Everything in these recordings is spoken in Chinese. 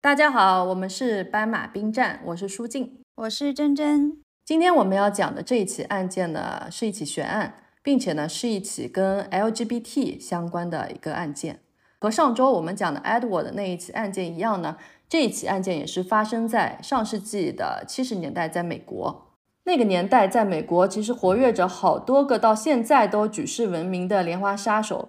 大家好，我们是斑马兵站，我是舒静，我是珍珍。今天我们要讲的这一起案件呢，是一起悬案，并且呢是一起跟 LGBT 相关的一个案件。和上周我们讲的 Edward 的那一起案件一样呢，这一起案件也是发生在上世纪的七十年代，在美国。那个年代，在美国其实活跃着好多个到现在都举世闻名的连环杀手。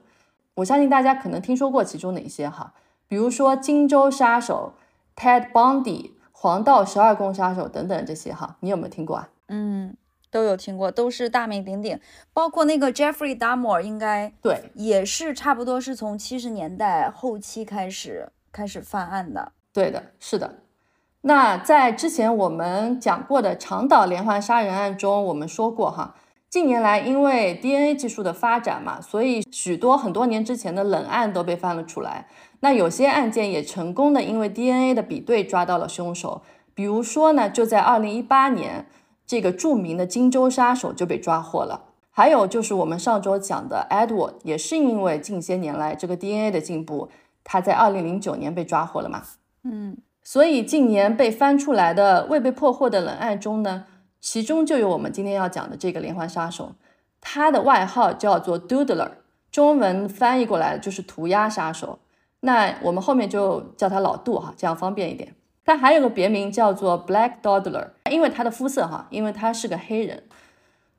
我相信大家可能听说过其中的一些哈，比如说金州杀手 Ted Bundy、黄道十二宫杀手等等这些哈，你有没有听过啊？嗯，都有听过，都是大名鼎鼎。包括那个 Jeffrey Dahmer，应该对，也是差不多是从七十年代后期开始开始犯案的。对的，是的。那在之前我们讲过的长岛连环杀人案中，我们说过哈，近年来因为 DNA 技术的发展嘛，所以许多很多年之前的冷案都被翻了出来。那有些案件也成功的因为 DNA 的比对抓到了凶手。比如说呢，就在二零一八年，这个著名的荆州杀手就被抓获了。还有就是我们上周讲的 Edward，也是因为近些年来这个 DNA 的进步，他在二零零九年被抓获了嘛。嗯。所以近年被翻出来的未被破获的冷案中呢，其中就有我们今天要讲的这个连环杀手，他的外号叫做 Doodler，中文翻译过来就是涂鸦杀手。那我们后面就叫他老杜哈，这样方便一点。他还有个别名叫做 Black dodler 因为他的肤色哈，因为他是个黑人。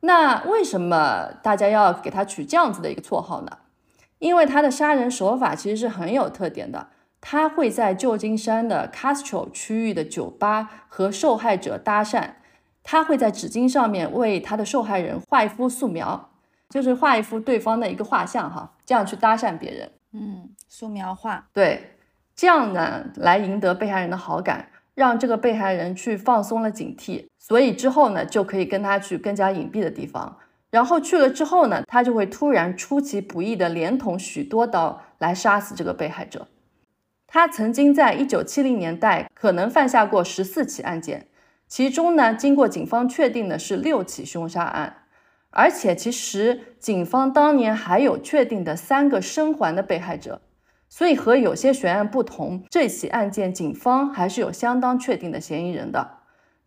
那为什么大家要给他取这样子的一个绰号呢？因为他的杀人手法其实是很有特点的。他会在旧金山的 Castro 区域的酒吧和受害者搭讪，他会在纸巾上面为他的受害人画一幅素描，就是画一幅对方的一个画像哈，这样去搭讪别人。嗯，素描画，对，这样呢来赢得被害人的好感，让这个被害人去放松了警惕，所以之后呢就可以跟他去更加隐蔽的地方，然后去了之后呢，他就会突然出其不意的连捅许多刀来杀死这个被害者。他曾经在一九七零年代可能犯下过十四起案件，其中呢，经过警方确定的是六起凶杀案，而且其实警方当年还有确定的三个生还的被害者，所以和有些悬案不同，这起案件警方还是有相当确定的嫌疑人的。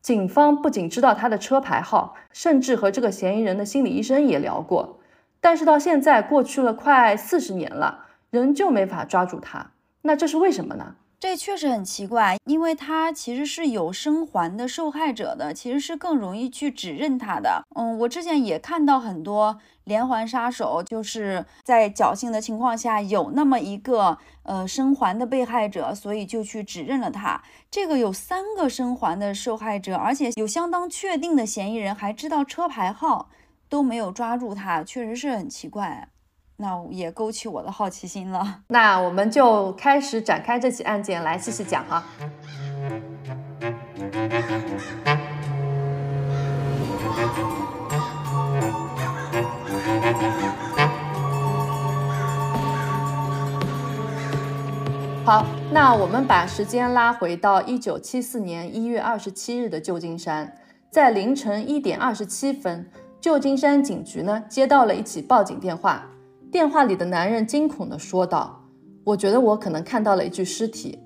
警方不仅知道他的车牌号，甚至和这个嫌疑人的心理医生也聊过，但是到现在过去了快四十年了，仍旧没法抓住他。那这是为什么呢？这确实很奇怪，因为他其实是有生还的受害者的，其实是更容易去指认他的。嗯，我之前也看到很多连环杀手，就是在侥幸的情况下有那么一个呃生还的被害者，所以就去指认了他。这个有三个生还的受害者，而且有相当确定的嫌疑人，还知道车牌号，都没有抓住他，确实是很奇怪。那也勾起我的好奇心了。那我们就开始展开这起案件来细细讲哈。好，那我们把时间拉回到一九七四年一月二十七日的旧金山，在凌晨一点二十七分，旧金山警局呢接到了一起报警电话。电话里的男人惊恐地说道：“我觉得我可能看到了一具尸体，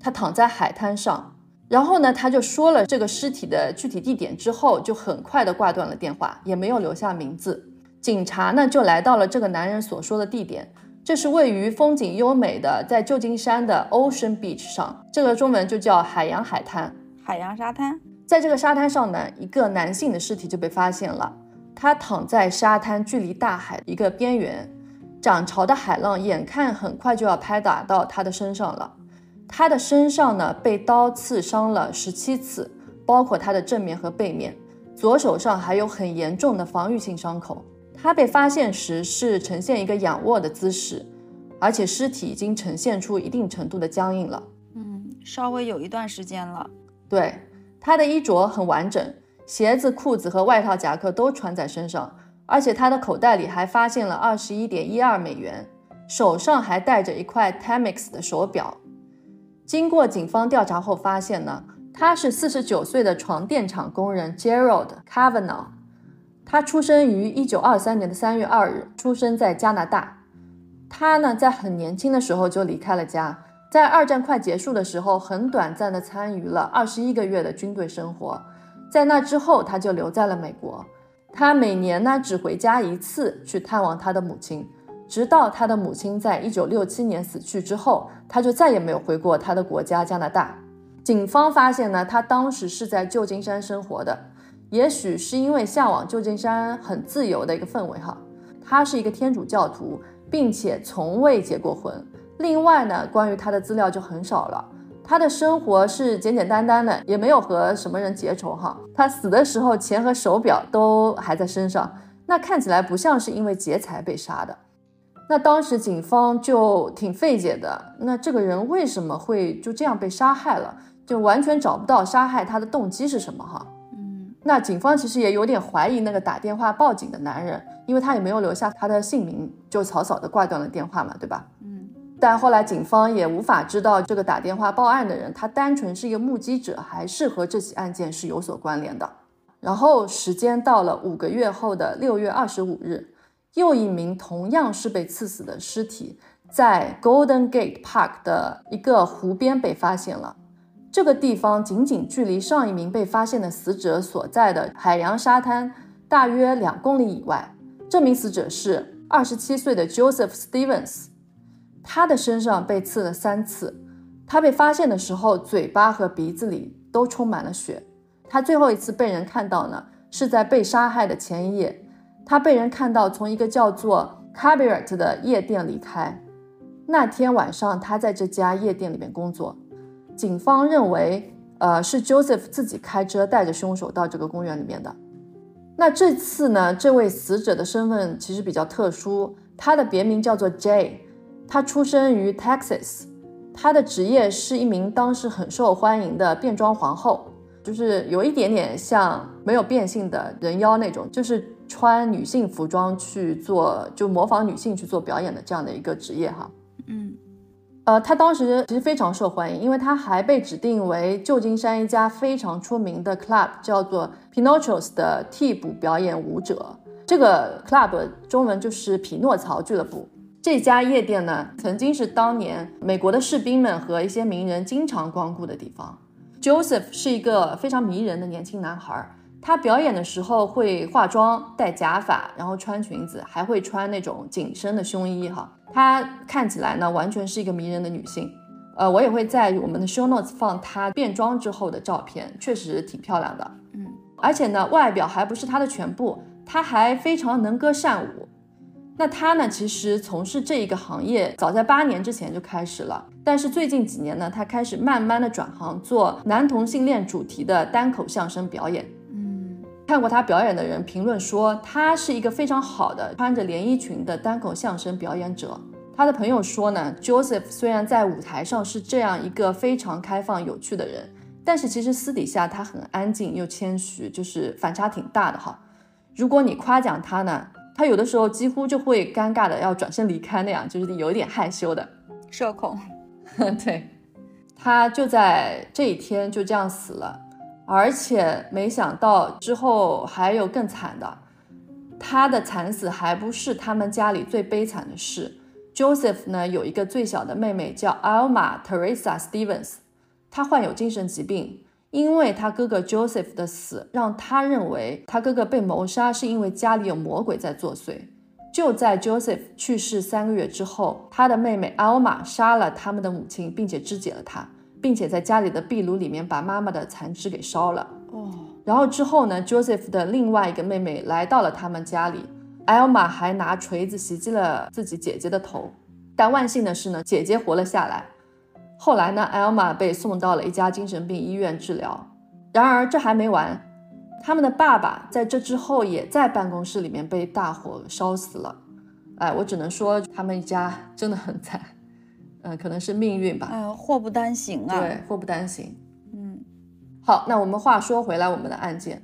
他躺在海滩上。”然后呢，他就说了这个尸体的具体地点之后，就很快地挂断了电话，也没有留下名字。警察呢就来到了这个男人所说的地点，这是位于风景优美的在旧金山的 Ocean Beach 上，这个中文就叫海洋海滩。海洋沙滩，在这个沙滩上呢，一个男性的尸体就被发现了，他躺在沙滩距离大海一个边缘。涨潮的海浪眼看很快就要拍打到他的身上了，他的身上呢被刀刺伤了十七次，包括他的正面和背面，左手上还有很严重的防御性伤口。他被发现时是呈现一个仰卧的姿势，而且尸体已经呈现出一定程度的僵硬了。嗯，稍微有一段时间了。对，他的衣着很完整，鞋子、裤子和外套、夹克都穿在身上。而且他的口袋里还发现了二十一点一二美元，手上还戴着一块 Timex 的手表。经过警方调查后发现呢，他是四十九岁的床垫厂工人 Gerald Kavanaugh。他出生于一九二三年的三月二日，出生在加拿大。他呢在很年轻的时候就离开了家，在二战快结束的时候，很短暂的参与了二十一个月的军队生活。在那之后，他就留在了美国。他每年呢只回家一次去探望他的母亲，直到他的母亲在一九六七年死去之后，他就再也没有回过他的国家加拿大。警方发现呢，他当时是在旧金山生活的，也许是因为向往旧金山很自由的一个氛围哈。他是一个天主教徒，并且从未结过婚。另外呢，关于他的资料就很少了。他的生活是简简单单的，也没有和什么人结仇哈。他死的时候，钱和手表都还在身上，那看起来不像是因为劫财被杀的。那当时警方就挺费解的，那这个人为什么会就这样被杀害了？就完全找不到杀害他的动机是什么哈。嗯，那警方其实也有点怀疑那个打电话报警的男人，因为他也没有留下他的姓名，就草草的挂断了电话嘛，对吧？但后来警方也无法知道这个打电话报案的人，他单纯是一个目击者，还是和这起案件是有所关联的。然后时间到了五个月后的六月二十五日，又一名同样是被刺死的尸体在 Golden Gate Park 的一个湖边被发现了。这个地方仅仅距离上一名被发现的死者所在的海洋沙滩大约两公里以外。这名死者是二十七岁的 Joseph Stevens。他的身上被刺了三次，他被发现的时候，嘴巴和鼻子里都充满了血。他最后一次被人看到呢，是在被杀害的前一夜，他被人看到从一个叫做 Cabaret 的夜店离开。那天晚上，他在这家夜店里面工作。警方认为，呃，是 Joseph 自己开车带着凶手到这个公园里面的。那这次呢，这位死者的身份其实比较特殊，他的别名叫做 Jay。他出生于 Texas，他的职业是一名当时很受欢迎的变装皇后，就是有一点点像没有变性的人妖那种，就是穿女性服装去做，就模仿女性去做表演的这样的一个职业哈。嗯，呃，他当时其实非常受欢迎，因为他还被指定为旧金山一家非常出名的 club，叫做 Pinocchio's 的替补表演舞者。这个 club 中文就是匹诺曹俱乐部。这家夜店呢，曾经是当年美国的士兵们和一些名人经常光顾的地方。Joseph 是一个非常迷人的年轻男孩，他表演的时候会化妆、戴假发，然后穿裙子，还会穿那种紧身的胸衣。哈，他看起来呢，完全是一个迷人的女性。呃，我也会在我们的 show notes 放她变装之后的照片，确实挺漂亮的。嗯，而且呢，外表还不是她的全部，她还非常能歌善舞。那他呢？其实从事这一个行业，早在八年之前就开始了。但是最近几年呢，他开始慢慢的转行做男同性恋主题的单口相声表演。嗯，看过他表演的人评论说，他是一个非常好的穿着连衣裙的单口相声表演者。他的朋友说呢，Joseph 虽然在舞台上是这样一个非常开放有趣的人，但是其实私底下他很安静又谦虚，就是反差挺大的哈。如果你夸奖他呢？他有的时候几乎就会尴尬的要转身离开那样，就是有一点害羞的社恐。对，他就在这一天就这样死了，而且没想到之后还有更惨的。他的惨死还不是他们家里最悲惨的事。Joseph 呢有一个最小的妹妹叫 Alma Teresa Stevens，她患有精神疾病。因为他哥哥 Joseph 的死，让他认为他哥哥被谋杀是因为家里有魔鬼在作祟。就在 Joseph 去世三个月之后，他的妹妹 Alma 杀了他们的母亲，并且肢解了他，并且在家里的壁炉里面把妈妈的残肢给烧了。哦，然后之后呢，Joseph 的另外一个妹妹来到了他们家里，Alma 还拿锤子袭击了自己姐姐的头，但万幸的是呢，姐姐活了下来。后来呢，Elma 被送到了一家精神病医院治疗。然而这还没完，他们的爸爸在这之后也在办公室里面被大火烧死了。哎，我只能说他们一家真的很惨。嗯，可能是命运吧。哎，祸不单行啊。对，祸不单行。嗯，好，那我们话说回来，我们的案件。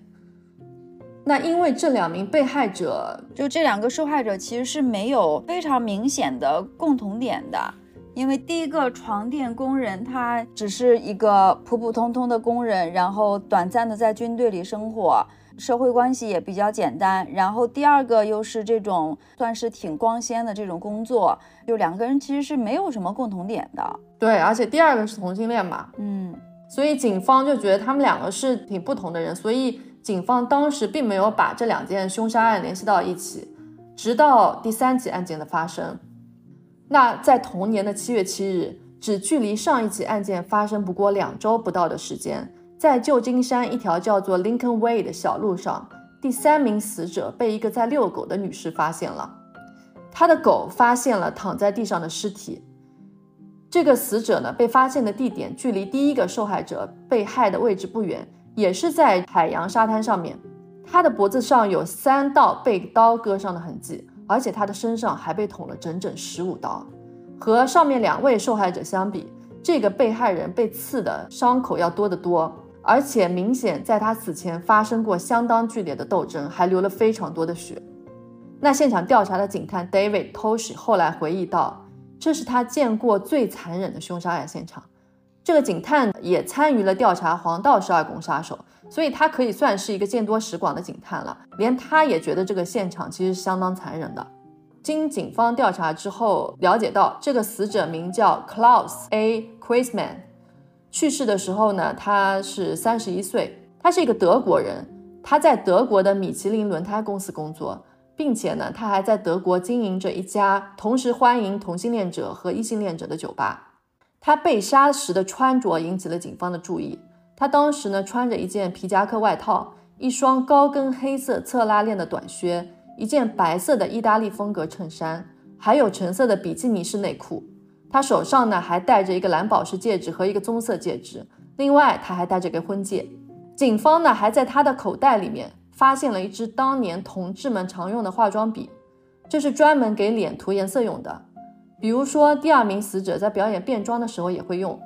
那因为这两名被害者，就这两个受害者其实是没有非常明显的共同点的。因为第一个床垫工人，他只是一个普普通通的工人，然后短暂的在军队里生活，社会关系也比较简单，然后第二个又是这种算是挺光鲜的这种工作，就两个人其实是没有什么共同点的。对，而且第二个是同性恋嘛，嗯，所以警方就觉得他们两个是挺不同的人，所以警方当时并没有把这两件凶杀案联系到一起，直到第三起案件的发生。那在同年的七月七日，只距离上一起案件发生不过两周不到的时间。在旧金山一条叫做 Lincoln Way 的小路上，第三名死者被一个在遛狗的女士发现了。她的狗发现了躺在地上的尸体。这个死者呢，被发现的地点距离第一个受害者被害的位置不远，也是在海洋沙滩上面。他的脖子上有三道被刀割伤的痕迹，而且他的身上还被捅了整整十五刀。和上面两位受害者相比，这个被害人被刺的伤口要多得多。而且明显在他死前发生过相当剧烈的斗争，还流了非常多的血。那现场调查的警探 David Tosh 后来回忆道，这是他见过最残忍的凶杀案现场。这个警探也参与了调查黄道十二宫杀手，所以他可以算是一个见多识广的警探了。连他也觉得这个现场其实是相当残忍的。经警方调查之后了解到，这个死者名叫 Klaus A. Chrisman。去世的时候呢，他是三十一岁。他是一个德国人，他在德国的米其林轮胎公司工作，并且呢，他还在德国经营着一家同时欢迎同性恋者和异性恋者的酒吧。他被杀时的穿着引起了警方的注意。他当时呢，穿着一件皮夹克外套，一双高跟黑色侧拉链的短靴，一件白色的意大利风格衬衫，还有橙色的比基尼式内裤。他手上呢还戴着一个蓝宝石戒指和一个棕色戒指，另外他还戴着个婚戒。警方呢还在他的口袋里面发现了一支当年同志们常用的化妆笔，这是专门给脸涂颜色用的。比如说第二名死者在表演变装的时候也会用，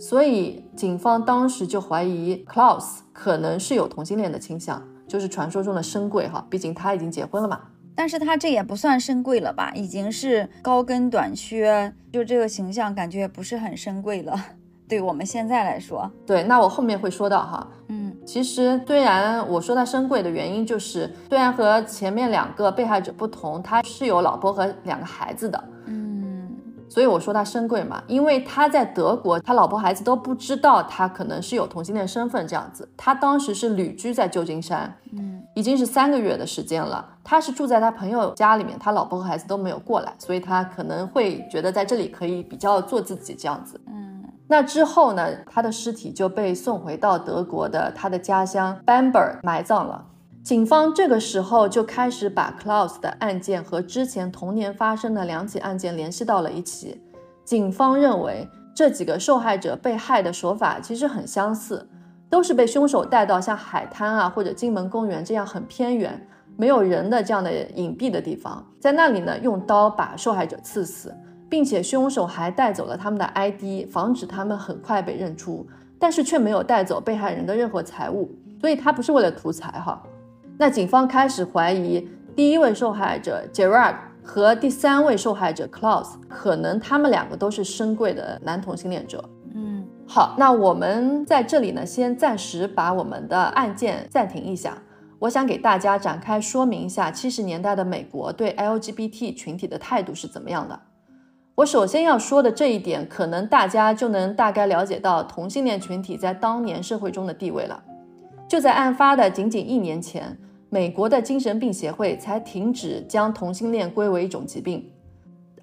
所以警方当时就怀疑 Klaus 可能是有同性恋的倾向，就是传说中的深贵哈，毕竟他已经结婚了嘛。但是他这也不算深贵了吧，已经是高跟短靴，就这个形象感觉不是很深贵了。对我们现在来说，对，那我后面会说到哈，嗯，其实虽然我说他深贵的原因就是，虽然和前面两个被害者不同，他是有老婆和两个孩子的，嗯，所以我说他深贵嘛，因为他在德国，他老婆孩子都不知道他可能是有同性恋身份这样子，他当时是旅居在旧金山，嗯。已经是三个月的时间了，他是住在他朋友家里面，他老婆和孩子都没有过来，所以他可能会觉得在这里可以比较做自己这样子。嗯，那之后呢，他的尸体就被送回到德国的他的家乡 Bamberg 埋葬了。警方这个时候就开始把 Klaus 的案件和之前同年发生的两起案件联系到了一起。警方认为这几个受害者被害的手法其实很相似。都是被凶手带到像海滩啊或者金门公园这样很偏远、没有人的这样的隐蔽的地方，在那里呢用刀把受害者刺死，并且凶手还带走了他们的 ID，防止他们很快被认出，但是却没有带走被害人的任何财物，所以他不是为了图财哈。那警方开始怀疑第一位受害者 Gerard 和第三位受害者 Klaus，可能他们两个都是深贵的男同性恋者。嗯好，那我们在这里呢，先暂时把我们的案件暂停一下。我想给大家展开说明一下七十年代的美国对 LGBT 群体的态度是怎么样的。我首先要说的这一点，可能大家就能大概了解到同性恋群体在当年社会中的地位了。就在案发的仅仅一年前，美国的精神病协会才停止将同性恋归为一种疾病，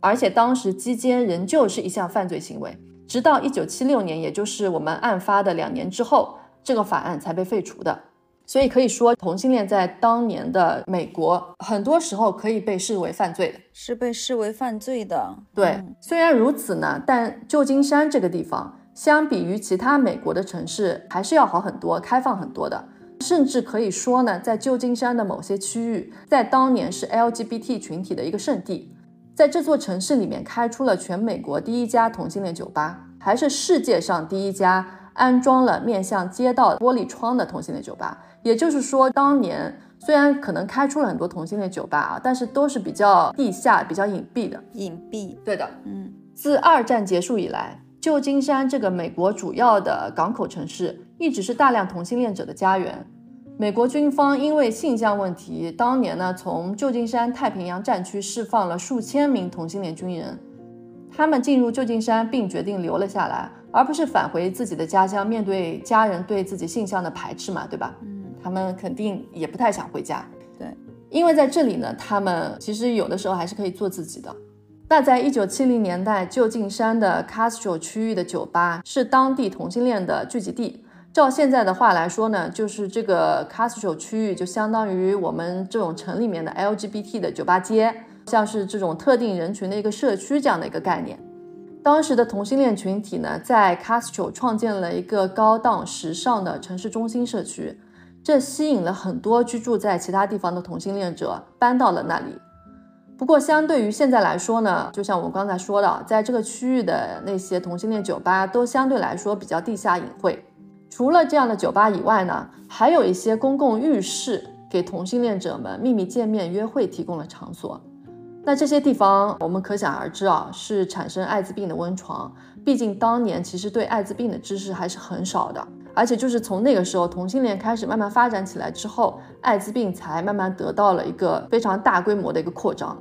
而且当时基奸仍旧是一项犯罪行为。直到一九七六年，也就是我们案发的两年之后，这个法案才被废除的。所以可以说，同性恋在当年的美国，很多时候可以被视为犯罪的，是被视为犯罪的。对，虽然如此呢，但旧金山这个地方，相比于其他美国的城市，还是要好很多，开放很多的。甚至可以说呢，在旧金山的某些区域，在当年是 LGBT 群体的一个圣地。在这座城市里面开出了全美国第一家同性恋酒吧，还是世界上第一家安装了面向街道玻璃窗的同性恋酒吧。也就是说，当年虽然可能开出了很多同性恋酒吧啊，但是都是比较地下、比较隐蔽的。隐蔽，对的，嗯。自二战结束以来，旧金山这个美国主要的港口城市一直是大量同性恋者的家园。美国军方因为性向问题，当年呢从旧金山太平洋战区释放了数千名同性恋军人，他们进入旧金山并决定留了下来，而不是返回自己的家乡，面对家人对自己性向的排斥嘛，对吧？嗯，他们肯定也不太想回家。对，因为在这里呢，他们其实有的时候还是可以做自己的。那在一九七零年代，旧金山的 Castro 区域的酒吧是当地同性恋的聚集地。照现在的话来说呢，就是这个 Castro 区域就相当于我们这种城里面的 LGBT 的酒吧街，像是这种特定人群的一个社区这样的一个概念。当时的同性恋群体呢，在 Castro 创建了一个高档时尚的城市中心社区，这吸引了很多居住在其他地方的同性恋者搬到了那里。不过，相对于现在来说呢，就像我刚才说的，在这个区域的那些同性恋酒吧都相对来说比较地下隐晦。除了这样的酒吧以外呢，还有一些公共浴室给同性恋者们秘密见面、约会提供了场所。那这些地方我们可想而知啊，是产生艾滋病的温床。毕竟当年其实对艾滋病的知识还是很少的，而且就是从那个时候同性恋开始慢慢发展起来之后，艾滋病才慢慢得到了一个非常大规模的一个扩张。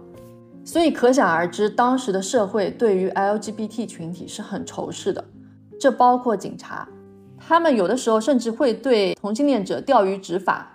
所以可想而知，当时的社会对于 LGBT 群体是很仇视的，这包括警察，他们有的时候甚至会对同性恋者钓鱼执法。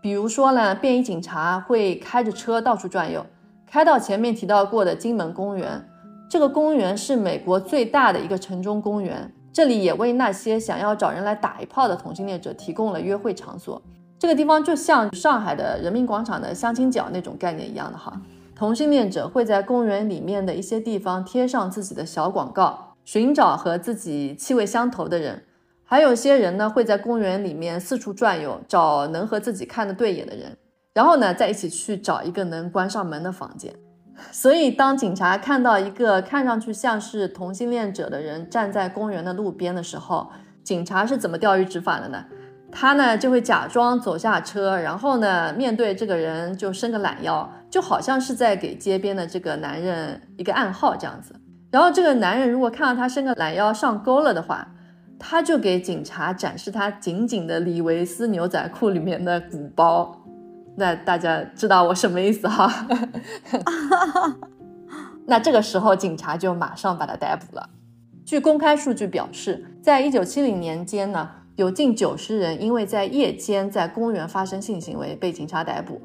比如说呢，便衣警察会开着车到处转悠，开到前面提到过的金门公园。这个公园是美国最大的一个城中公园，这里也为那些想要找人来打一炮的同性恋者提供了约会场所。这个地方就像上海的人民广场的相亲角那种概念一样的哈。同性恋者会在公园里面的一些地方贴上自己的小广告，寻找和自己气味相投的人。还有些人呢会在公园里面四处转悠，找能和自己看得对眼的人，然后呢再一起去找一个能关上门的房间。所以，当警察看到一个看上去像是同性恋者的人站在公园的路边的时候，警察是怎么钓鱼执法的呢？他呢就会假装走下车，然后呢面对这个人就伸个懒腰，就好像是在给街边的这个男人一个暗号这样子。然后这个男人如果看到他伸个懒腰上钩了的话，他就给警察展示他紧紧的李维斯牛仔裤里面的鼓包。那大家知道我什么意思哈？那这个时候警察就马上把他逮捕了。据公开数据表示，在一九七零年间呢。有近九十人因为在夜间在公园发生性行为被警察逮捕。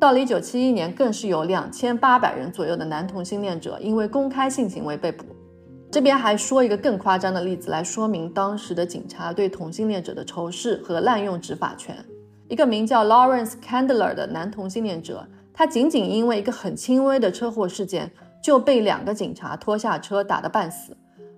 到了一九七一年，更是有两千八百人左右的男同性恋者因为公开性行为被捕。这边还说一个更夸张的例子来说明当时的警察对同性恋者的仇视和滥用执法权。一个名叫 Lawrence Candler 的男同性恋者，他仅仅因为一个很轻微的车祸事件就被两个警察拖下车打得半死，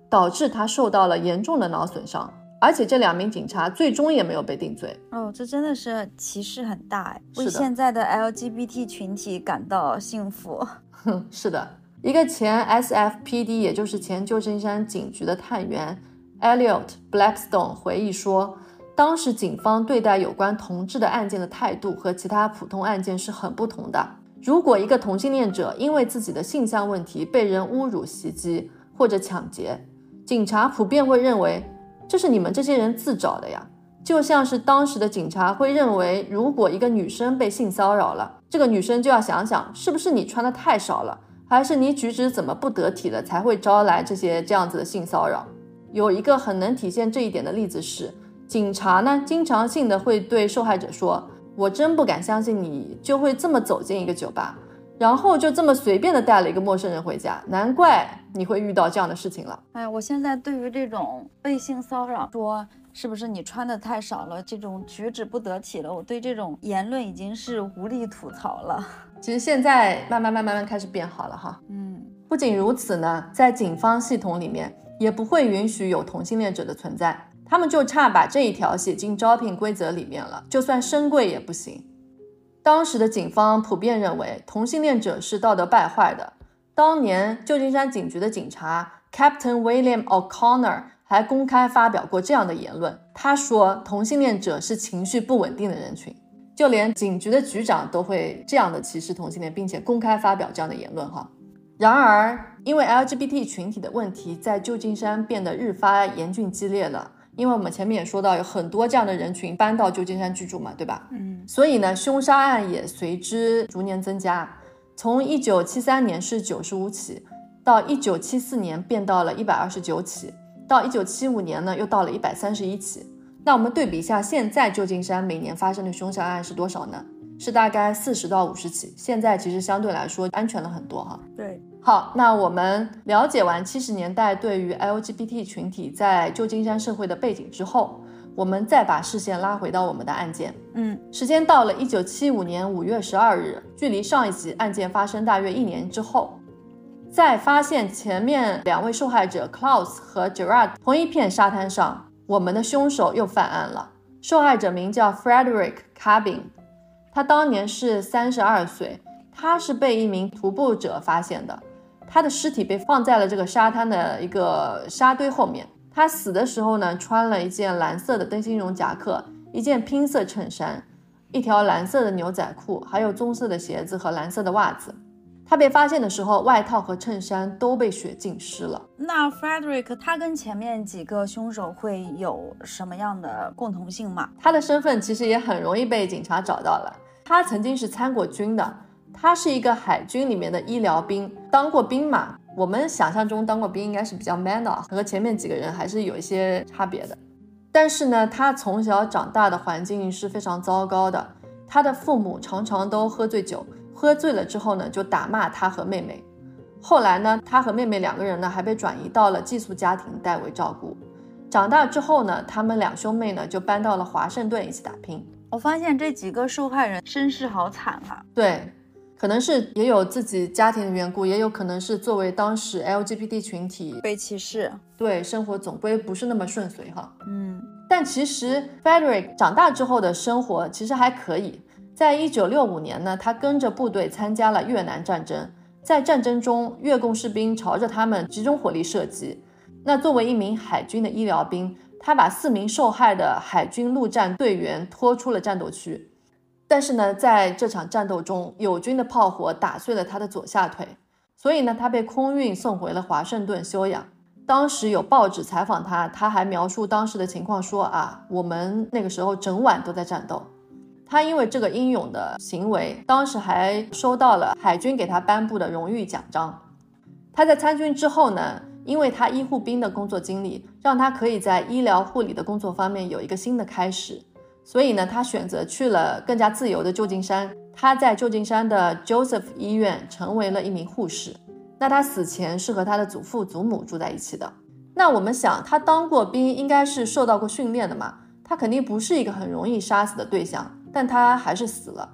导致他受到了严重的脑损伤。而且这两名警察最终也没有被定罪哦，这真的是歧视很大哎，为现在的 LGBT 群体感到幸福。哼，是的，一个前 SFPD，也就是前旧金山警局的探员 Elliot Blackstone 回忆说，当时警方对待有关同志的案件的态度和其他普通案件是很不同的。如果一个同性恋者因为自己的性向问题被人侮辱、袭击或者抢劫，警察普遍会认为。这是你们这些人自找的呀，就像是当时的警察会认为，如果一个女生被性骚扰了，这个女生就要想想，是不是你穿的太少了，还是你举止怎么不得体了，才会招来这些这样子的性骚扰。有一个很能体现这一点的例子是，警察呢经常性的会对受害者说：“我真不敢相信你就会这么走进一个酒吧。”然后就这么随便的带了一个陌生人回家，难怪你会遇到这样的事情了。哎呀，我现在对于这种被性骚扰，说是不是你穿的太少了，这种举止不得体了，我对这种言论已经是无力吐槽了。其实现在慢慢慢慢慢开始变好了哈。嗯，不仅如此呢，在警方系统里面也不会允许有同性恋者的存在，他们就差把这一条写进招聘规则里面了，就算深贵也不行。当时的警方普遍认为同性恋者是道德败坏的。当年旧金山警局的警察 Captain William O'Connor 还公开发表过这样的言论，他说同性恋者是情绪不稳定的人群，就连警局的局长都会这样的歧视同性恋，并且公开发表这样的言论。哈，然而因为 LGBT 群体的问题在旧金山变得日发严峻激烈了。因为我们前面也说到，有很多这样的人群搬到旧金山居住嘛，对吧？嗯，所以呢，凶杀案也随之逐年增加。从一九七三年是九十五起，到一九七四年变到了一百二十九起，到一九七五年呢又到了一百三十一起。那我们对比一下，现在旧金山每年发生的凶杀案是多少呢？是大概四十到五十起。现在其实相对来说安全了很多哈。对。好，那我们了解完七十年代对于 LGBT 群体在旧金山社会的背景之后，我们再把视线拉回到我们的案件。嗯，时间到了一九七五年五月十二日，距离上一起案件发生大约一年之后，在发现前面两位受害者 Klaus 和 Gerard 同一片沙滩上，我们的凶手又犯案了。受害者名叫 Frederick Cabin，他当年是三十二岁，他是被一名徒步者发现的。他的尸体被放在了这个沙滩的一个沙堆后面。他死的时候呢，穿了一件蓝色的灯芯绒夹克，一件拼色衬衫，一条蓝色的牛仔裤，还有棕色的鞋子和蓝色的袜子。他被发现的时候，外套和衬衫都被血浸湿了。那 Frederick 他跟前面几个凶手会有什么样的共同性吗？他的身份其实也很容易被警察找到了。他曾经是参过军的。他是一个海军里面的医疗兵，当过兵嘛？我们想象中当过兵应该是比较 man 的，和前面几个人还是有一些差别的。但是呢，他从小长大的环境是非常糟糕的，他的父母常常都喝醉酒，喝醉了之后呢，就打骂他和妹妹。后来呢，他和妹妹两个人呢，还被转移到了寄宿家庭代为照顾。长大之后呢，他们两兄妹呢，就搬到了华盛顿一起打拼。我发现这几个受害人身世好惨啊。对。可能是也有自己家庭的缘故，也有可能是作为当时 LGBT 群体被歧视，对生活总归不是那么顺遂哈。嗯，但其实 Frederick 长大之后的生活其实还可以。在一九六五年呢，他跟着部队参加了越南战争，在战争中，越共士兵朝着他们集中火力射击。那作为一名海军的医疗兵，他把四名受害的海军陆战队员拖出了战斗区。但是呢，在这场战斗中，友军的炮火打碎了他的左下腿，所以呢，他被空运送回了华盛顿休养。当时有报纸采访他，他还描述当时的情况说：“啊，我们那个时候整晚都在战斗。”他因为这个英勇的行为，当时还收到了海军给他颁布的荣誉奖章。他在参军之后呢，因为他医护兵的工作经历，让他可以在医疗护理的工作方面有一个新的开始。所以呢，他选择去了更加自由的旧金山。他在旧金山的 Joseph 医院成为了一名护士。那他死前是和他的祖父祖母住在一起的。那我们想，他当过兵，应该是受到过训练的嘛？他肯定不是一个很容易杀死的对象，但他还是死了。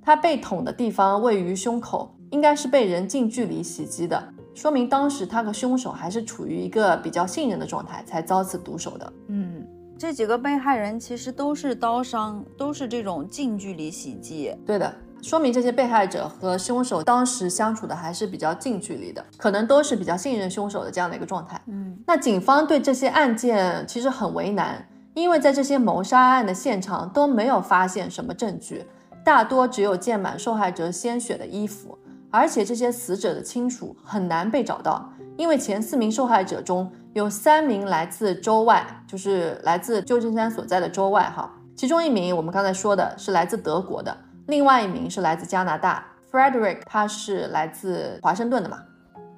他被捅的地方位于胸口，应该是被人近距离袭击的，说明当时他和凶手还是处于一个比较信任的状态，才遭此毒手的。嗯。这几个被害人其实都是刀伤，都是这种近距离袭击。对的，说明这些被害者和凶手当时相处的还是比较近距离的，可能都是比较信任凶手的这样的一个状态。嗯，那警方对这些案件其实很为难，因为在这些谋杀案的现场都没有发现什么证据，大多只有溅满受害者鲜血的衣服，而且这些死者的亲属很难被找到，因为前四名受害者中。有三名来自州外，就是来自旧金山所在的州外哈。其中一名我们刚才说的是来自德国的，另外一名是来自加拿大。Frederick 他是来自华盛顿的嘛。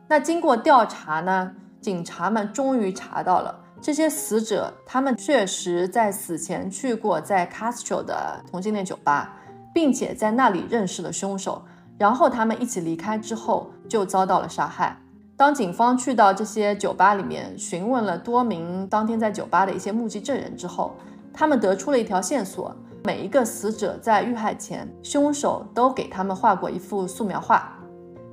那经过调查呢，警察们终于查到了这些死者，他们确实在死前去过在 Castro 的同性恋酒吧，并且在那里认识了凶手，然后他们一起离开之后就遭到了杀害。当警方去到这些酒吧里面询问了多名当天在酒吧的一些目击证人之后，他们得出了一条线索：每一个死者在遇害前，凶手都给他们画过一幅素描画，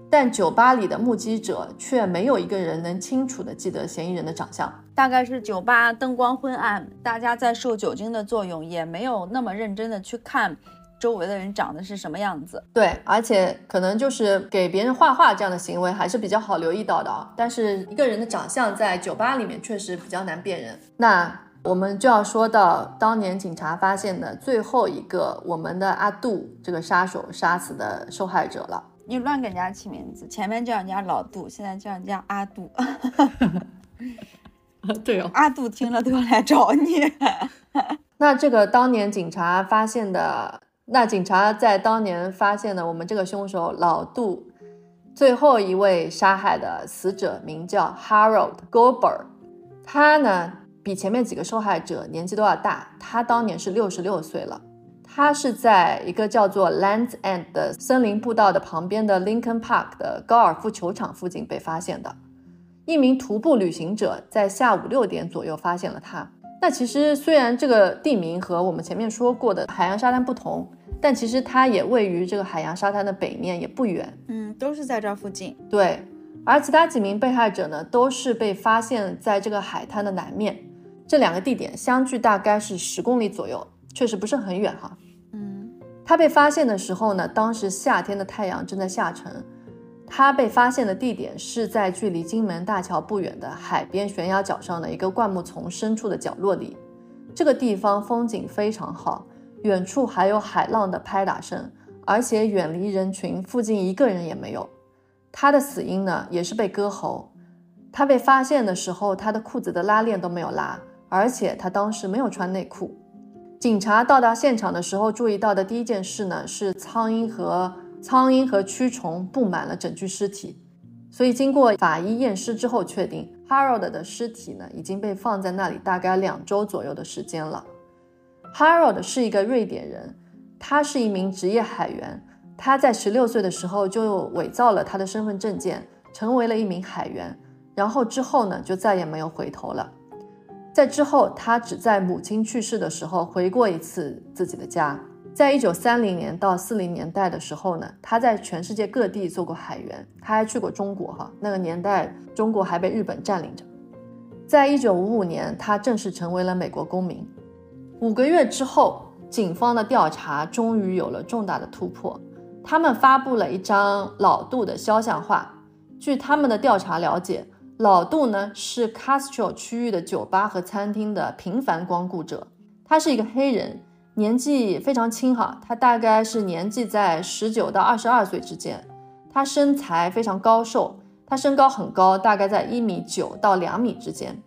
但酒吧里的目击者却没有一个人能清楚地记得嫌疑人的长相。大概是酒吧灯光昏暗，大家在受酒精的作用，也没有那么认真的去看。周围的人长得是什么样子？对，而且可能就是给别人画画这样的行为还是比较好留意到的啊。但是一个人的长相在酒吧里面确实比较难辨认。那我们就要说到当年警察发现的最后一个我们的阿杜这个杀手杀死的受害者了。你乱给人家起名字，前面叫人家老杜，现在叫人家阿杜。对哦，阿杜听了都要来找你。那这个当年警察发现的，那警察在当年发现的我们这个凶手老杜，最后一位杀害的死者名叫 Harold Gober，他呢比前面几个受害者年纪都要大，他当年是六十六岁了。他是在一个叫做 Lands End 的森林步道的旁边的 Lincoln Park 的高尔夫球场附近被发现的。一名徒步旅行者在下午六点左右发现了他。那其实虽然这个地名和我们前面说过的海洋沙滩不同，但其实它也位于这个海洋沙滩的北面，也不远。嗯，都是在这儿附近。对，而其他几名被害者呢，都是被发现在这个海滩的南面。这两个地点相距大概是十公里左右，确实不是很远哈。嗯，他被发现的时候呢，当时夏天的太阳正在下沉。他被发现的地点是在距离金门大桥不远的海边悬崖角上的一个灌木丛深处的角落里。这个地方风景非常好，远处还有海浪的拍打声，而且远离人群，附近一个人也没有。他的死因呢，也是被割喉。他被发现的时候，他的裤子的拉链都没有拉，而且他当时没有穿内裤。警察到达现场的时候，注意到的第一件事呢，是苍蝇和。苍蝇和蛆虫布满了整具尸体，所以经过法医验尸之后，确定 Harold 的尸体呢已经被放在那里大概两周左右的时间了。Harold 是一个瑞典人，他是一名职业海员，他在十六岁的时候就伪造了他的身份证件，成为了一名海员，然后之后呢就再也没有回头了。在之后，他只在母亲去世的时候回过一次自己的家。在一九三零年到四零年代的时候呢，他在全世界各地做过海员，他还去过中国哈。那个年代，中国还被日本占领着。在一九五五年，他正式成为了美国公民。五个月之后，警方的调查终于有了重大的突破，他们发布了一张老杜的肖像画。据他们的调查了解，老杜呢是 Castro 区域的酒吧和餐厅的频繁光顾者，他是一个黑人。年纪非常轻哈，他大概是年纪在十九到二十二岁之间。他身材非常高瘦，他身高很高，大概在一米九到两米之间。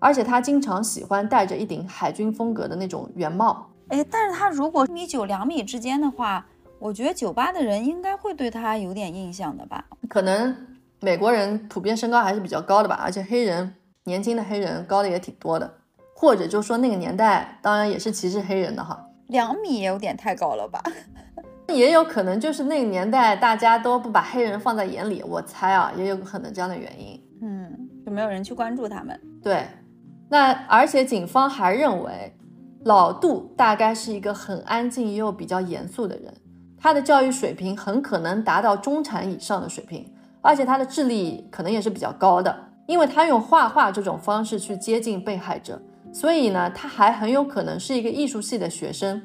而且他经常喜欢戴着一顶海军风格的那种圆帽。哎，但是他如果一米九两米之间的话，我觉得酒吧的人应该会对他有点印象的吧？可能美国人普遍身高还是比较高的吧，而且黑人年轻的黑人高的也挺多的，或者就说那个年代当然也是歧视黑人的哈。两米也有点太高了吧？也有可能就是那个年代大家都不把黑人放在眼里，我猜啊，也有可能这样的原因。嗯，就没有人去关注他们。对，那而且警方还认为老杜大概是一个很安静又比较严肃的人，他的教育水平很可能达到中产以上的水平，而且他的智力可能也是比较高的，因为他用画画这种方式去接近被害者。所以呢，他还很有可能是一个艺术系的学生。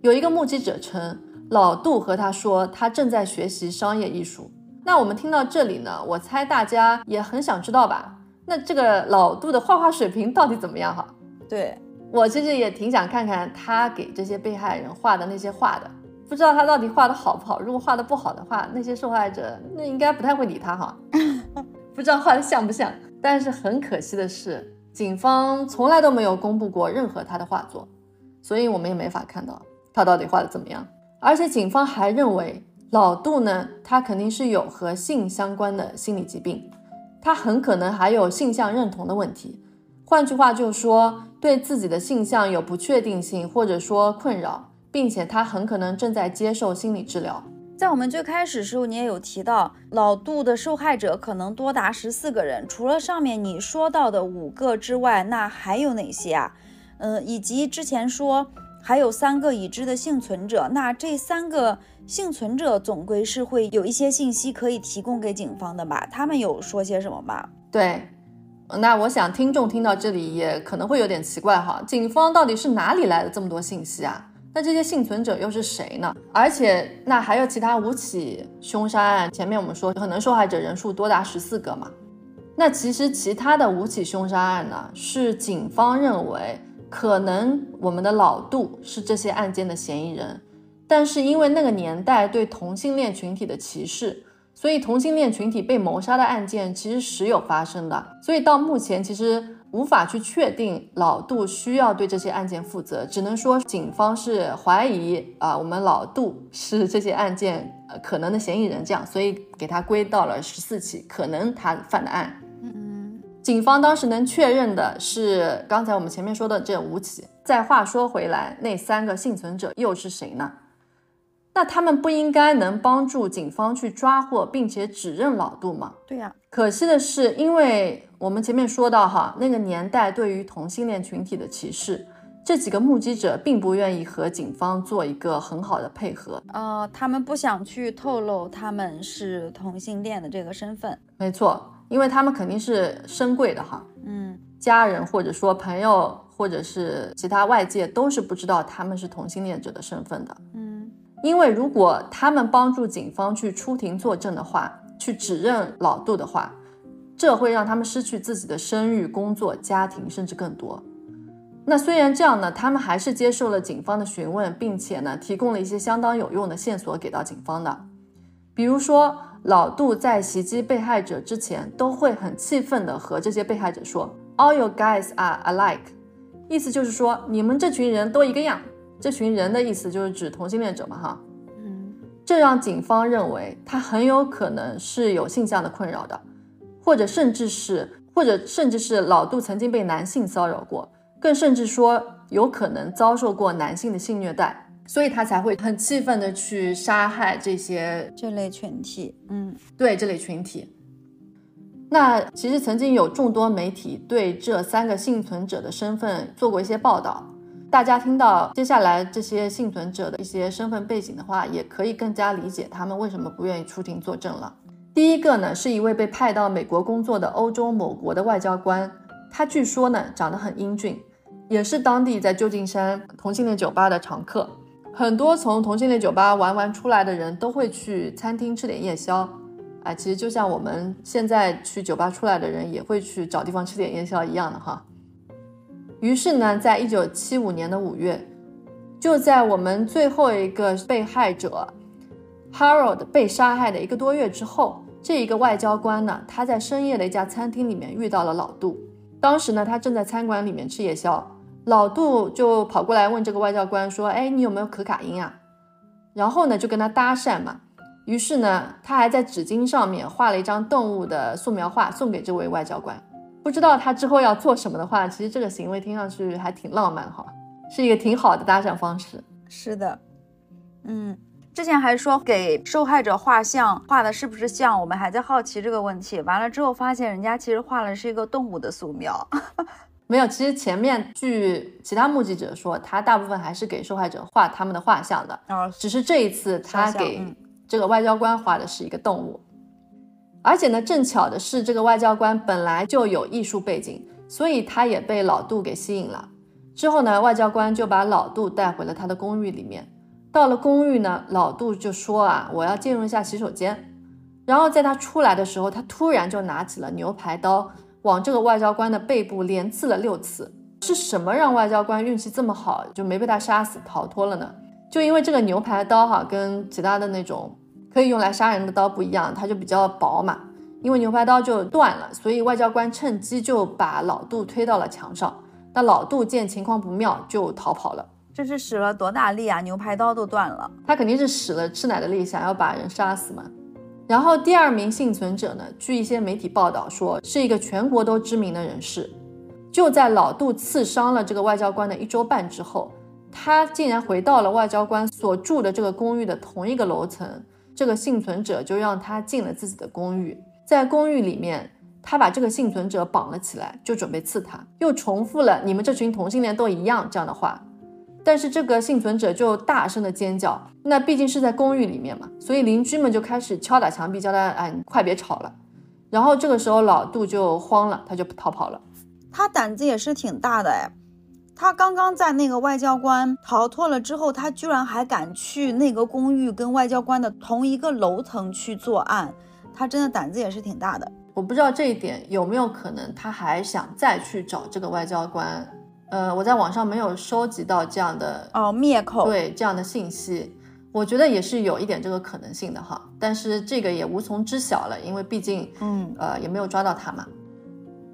有一个目击者称，老杜和他说，他正在学习商业艺术。那我们听到这里呢，我猜大家也很想知道吧？那这个老杜的画画水平到底怎么样？哈，对我其实也挺想看看他给这些被害人画的那些画的，不知道他到底画的好不好。如果画的不好的话，那些受害者那应该不太会理他哈。不知道画的像不像？但是很可惜的是。警方从来都没有公布过任何他的画作，所以我们也没法看到他到底画的怎么样。而且警方还认为老杜呢，他肯定是有和性相关的心理疾病，他很可能还有性向认同的问题。换句话就是说，对自己的性向有不确定性或者说困扰，并且他很可能正在接受心理治疗。在我们最开始时候，你也有提到老杜的受害者可能多达十四个人，除了上面你说到的五个之外，那还有哪些啊？嗯，以及之前说还有三个已知的幸存者，那这三个幸存者总归是会有一些信息可以提供给警方的吧？他们有说些什么吗？对，那我想听众听到这里也可能会有点奇怪哈，警方到底是哪里来的这么多信息啊？那这些幸存者又是谁呢？而且那还有其他五起凶杀案，前面我们说可能受害者人数多达十四个嘛。那其实其他的五起凶杀案呢，是警方认为可能我们的老杜是这些案件的嫌疑人，但是因为那个年代对同性恋群体的歧视，所以同性恋群体被谋杀的案件其实时有发生的。所以到目前其实无法去确定老杜需要对这些案件负责，只能说警方是怀疑啊，我们老杜是这些案件呃可能的嫌疑人，这样，所以给他归到了十四起可能他犯的案。嗯，警方当时能确认的是刚才我们前面说的这五起。再话说回来，那三个幸存者又是谁呢？那他们不应该能帮助警方去抓获并且指认老杜吗？对呀。可惜的是，因为我们前面说到哈，那个年代对于同性恋群体的歧视，这几个目击者并不愿意和警方做一个很好的配合。呃，他们不想去透露他们是同性恋的这个身份。没错，因为他们肯定是深贵的哈。嗯，家人或者说朋友或者是其他外界都是不知道他们是同性恋者的身份的。嗯。因为如果他们帮助警方去出庭作证的话，去指认老杜的话，这会让他们失去自己的声誉、工作、家庭，甚至更多。那虽然这样呢，他们还是接受了警方的询问，并且呢，提供了一些相当有用的线索给到警方的。比如说，老杜在袭击被害者之前，都会很气愤地和这些被害者说：“All your guys are alike。”意思就是说，你们这群人都一个样。这群人的意思就是指同性恋者嘛，哈，嗯，这让警方认为他很有可能是有性向的困扰的，或者甚至是，或者甚至是老杜曾经被男性骚扰过，更甚至说有可能遭受过男性的性虐待，所以他才会很气愤的去杀害这些这类群体，嗯，对这类群体。那其实曾经有众多媒体对这三个幸存者的身份做过一些报道。大家听到接下来这些幸存者的一些身份背景的话，也可以更加理解他们为什么不愿意出庭作证了。第一个呢，是一位被派到美国工作的欧洲某国的外交官，他据说呢长得很英俊，也是当地在旧金山同性恋酒吧的常客。很多从同性恋酒吧玩完出来的人都会去餐厅吃点夜宵，哎，其实就像我们现在去酒吧出来的人也会去找地方吃点夜宵一样的哈。于是呢，在一九七五年的五月，就在我们最后一个被害者 Harold 被杀害的一个多月之后，这一个外交官呢，他在深夜的一家餐厅里面遇到了老杜。当时呢，他正在餐馆里面吃夜宵，老杜就跑过来问这个外交官说：“哎，你有没有可卡因啊？”然后呢，就跟他搭讪嘛。于是呢，他还在纸巾上面画了一张动物的素描画送给这位外交官。不知道他之后要做什么的话，其实这个行为听上去还挺浪漫哈，是一个挺好的搭讪方式。是的，嗯，之前还说给受害者画像，画的是不是像？我们还在好奇这个问题。完了之后发现人家其实画的是一个动物的素描，没有。其实前面据其他目击者说，他大部分还是给受害者画他们的画像的，哦只是这一次他给这个外交官画的是一个动物。而且呢，正巧的是，这个外交官本来就有艺术背景，所以他也被老杜给吸引了。之后呢，外交官就把老杜带回了他的公寓里面。到了公寓呢，老杜就说啊，我要进入一下洗手间。然后在他出来的时候，他突然就拿起了牛排刀，往这个外交官的背部连刺了六次。是什么让外交官运气这么好，就没被他杀死，逃脱了呢？就因为这个牛排刀哈，跟其他的那种。可以用来杀人的刀不一样，它就比较薄嘛。因为牛排刀就断了，所以外交官趁机就把老杜推到了墙上。那老杜见情况不妙，就逃跑了。这是使了多大力啊？牛排刀都断了，他肯定是使了吃奶的力，想要把人杀死嘛。然后第二名幸存者呢，据一些媒体报道说，是一个全国都知名的人士。就在老杜刺伤了这个外交官的一周半之后，他竟然回到了外交官所住的这个公寓的同一个楼层。这个幸存者就让他进了自己的公寓，在公寓里面，他把这个幸存者绑了起来，就准备刺他，又重复了“你们这群同性恋都一样”这样的话。但是这个幸存者就大声的尖叫，那毕竟是在公寓里面嘛，所以邻居们就开始敲打墙壁，叫他哎，你快别吵了。然后这个时候老杜就慌了，他就逃跑了。他胆子也是挺大的哎。他刚刚在那个外交官逃脱了之后，他居然还敢去那个公寓跟外交官的同一个楼层去作案，他真的胆子也是挺大的。我不知道这一点有没有可能，他还想再去找这个外交官。呃，我在网上没有收集到这样的哦灭口对这样的信息，我觉得也是有一点这个可能性的哈。但是这个也无从知晓了，因为毕竟嗯呃也没有抓到他嘛。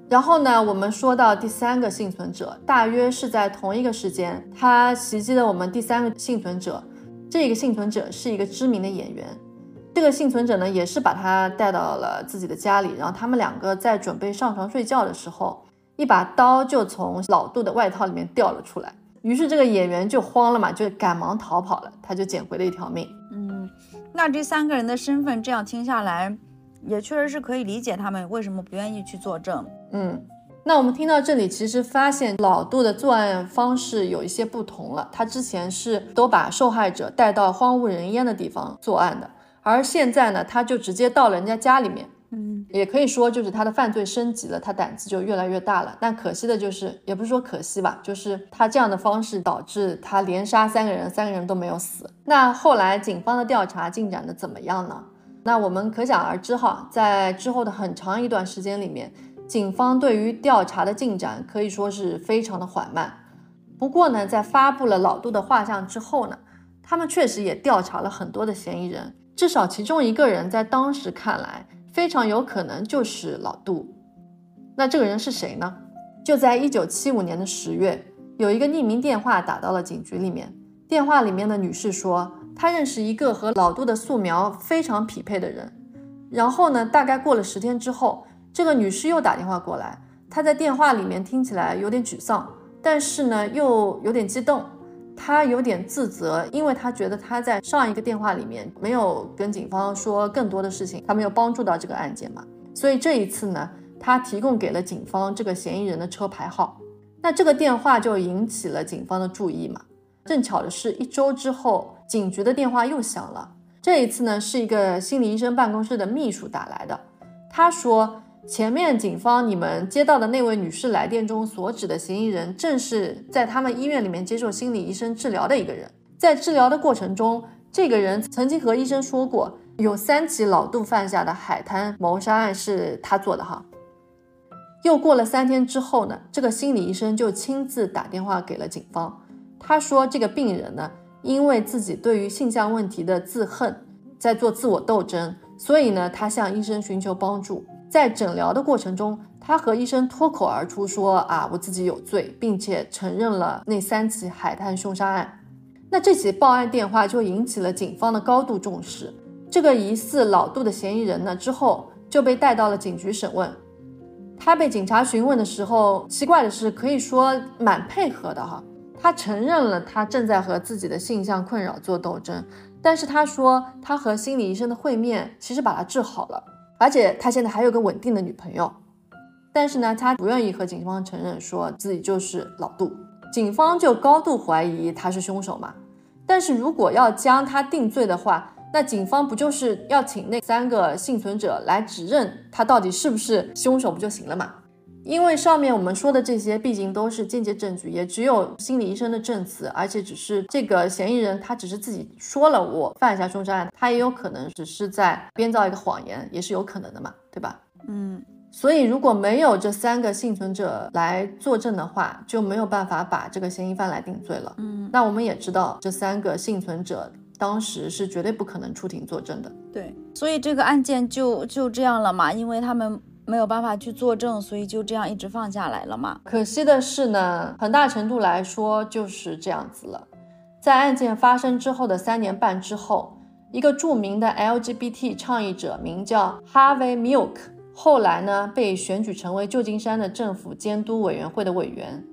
然后呢，我们说到第三个幸存者，大约是在同一个时间，他袭击了我们第三个幸存者。这个幸存者是一个知名的演员。这个幸存者呢，也是把他带到了自己的家里，然后他们两个在准备上床睡觉的时候，一把刀就从老杜的外套里面掉了出来。于是这个演员就慌了嘛，就赶忙逃跑了，他就捡回了一条命。嗯，那这三个人的身份，这样听下来。也确实是可以理解他们为什么不愿意去作证。嗯，那我们听到这里，其实发现老杜的作案方式有一些不同了。他之前是都把受害者带到荒无人烟的地方作案的，而现在呢，他就直接到了人家家里面。嗯，也可以说就是他的犯罪升级了，他胆子就越来越大了。但可惜的就是，也不是说可惜吧，就是他这样的方式导致他连杀三个人，三个人都没有死。那后来警方的调查进展的怎么样呢？那我们可想而知哈，在之后的很长一段时间里面，警方对于调查的进展可以说是非常的缓慢。不过呢，在发布了老杜的画像之后呢，他们确实也调查了很多的嫌疑人，至少其中一个人在当时看来非常有可能就是老杜。那这个人是谁呢？就在一九七五年的十月，有一个匿名电话打到了警局里面，电话里面的女士说。她认识一个和老杜的素描非常匹配的人，然后呢，大概过了十天之后，这个女士又打电话过来，她在电话里面听起来有点沮丧，但是呢又有点激动，她有点自责，因为她觉得她在上一个电话里面没有跟警方说更多的事情，她没有帮助到这个案件嘛，所以这一次呢，她提供给了警方这个嫌疑人的车牌号，那这个电话就引起了警方的注意嘛。正巧的是，一周之后，警局的电话又响了。这一次呢，是一个心理医生办公室的秘书打来的。他说，前面警方你们接到的那位女士来电中所指的嫌疑人，正是在他们医院里面接受心理医生治疗的一个人。在治疗的过程中，这个人曾经和医生说过，有三起老杜犯下的海滩谋杀案是他做的哈。又过了三天之后呢，这个心理医生就亲自打电话给了警方。他说：“这个病人呢，因为自己对于性向问题的自恨，在做自我斗争，所以呢，他向医生寻求帮助。在诊疗的过程中，他和医生脱口而出说：‘啊，我自己有罪，并且承认了那三起海滩凶杀案。’那这起报案电话就引起了警方的高度重视。这个疑似老杜的嫌疑人呢，之后就被带到了警局审问。他被警察询问的时候，奇怪的是，可以说蛮配合的哈。”他承认了，他正在和自己的性向困扰做斗争，但是他说他和心理医生的会面其实把他治好了，而且他现在还有个稳定的女朋友。但是呢，他不愿意和警方承认说自己就是老杜，警方就高度怀疑他是凶手嘛。但是如果要将他定罪的话，那警方不就是要请那三个幸存者来指认他到底是不是凶手不就行了嘛？因为上面我们说的这些毕竟都是间接证据，也只有心理医生的证词，而且只是这个嫌疑人他只是自己说了我犯下凶杀案，他也有可能只是在编造一个谎言，也是有可能的嘛，对吧？嗯，所以如果没有这三个幸存者来作证的话，就没有办法把这个嫌疑犯来定罪了。嗯，那我们也知道这三个幸存者当时是绝对不可能出庭作证的。对，所以这个案件就就这样了嘛，因为他们。没有办法去作证，所以就这样一直放下来了嘛。可惜的是呢，很大程度来说就是这样子了。在案件发生之后的三年半之后，一个著名的 LGBT 倡议者名叫 Harvey Milk，后来呢被选举成为旧金山的政府监督委员会的委员。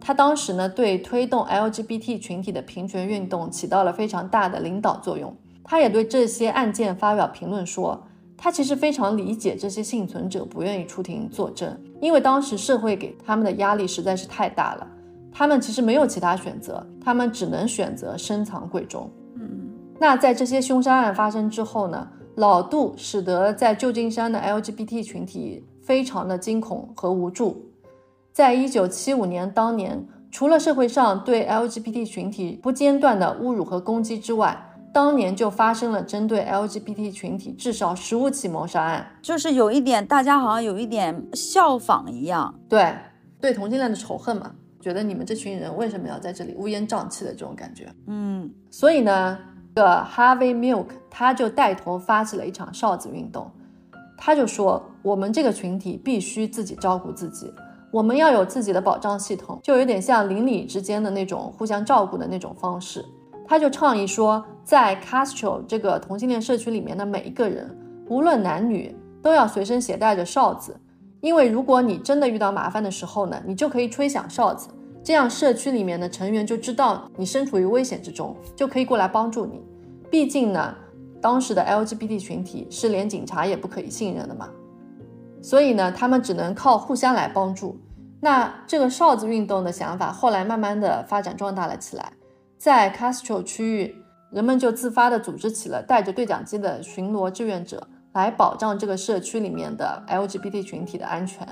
他当时呢对推动 LGBT 群体的平权运动起到了非常大的领导作用。他也对这些案件发表评论说。他其实非常理解这些幸存者不愿意出庭作证，因为当时社会给他们的压力实在是太大了。他们其实没有其他选择，他们只能选择深藏贵中。嗯，那在这些凶杀案发生之后呢？老杜使得在旧金山的 LGBT 群体非常的惊恐和无助。在一九七五年当年，除了社会上对 LGBT 群体不间断的侮辱和攻击之外，当年就发生了针对 LGBT 群体至少十五起谋杀案，就是有一点，大家好像有一点效仿一样，对，对同性恋的仇恨嘛，觉得你们这群人为什么要在这里乌烟瘴气的这种感觉，嗯，所以呢，这个 Harvey Milk 他就带头发起了一场哨子运动，他就说，我们这个群体必须自己照顾自己，我们要有自己的保障系统，就有点像邻里之间的那种互相照顾的那种方式。他就倡议说，在 Castro 这个同性恋社区里面的每一个人，无论男女，都要随身携带着哨子，因为如果你真的遇到麻烦的时候呢，你就可以吹响哨子，这样社区里面的成员就知道你身处于危险之中，就可以过来帮助你。毕竟呢。当时的 LGBT 群体是连警察也不可以信任的嘛，所以呢，他们只能靠互相来帮助。那这个哨子运动的想法后来慢慢的发展壮大了起来，在 Castro 区域，人们就自发的组织起了带着对讲机的巡逻志愿者，来保障这个社区里面的 LGBT 群体的安全。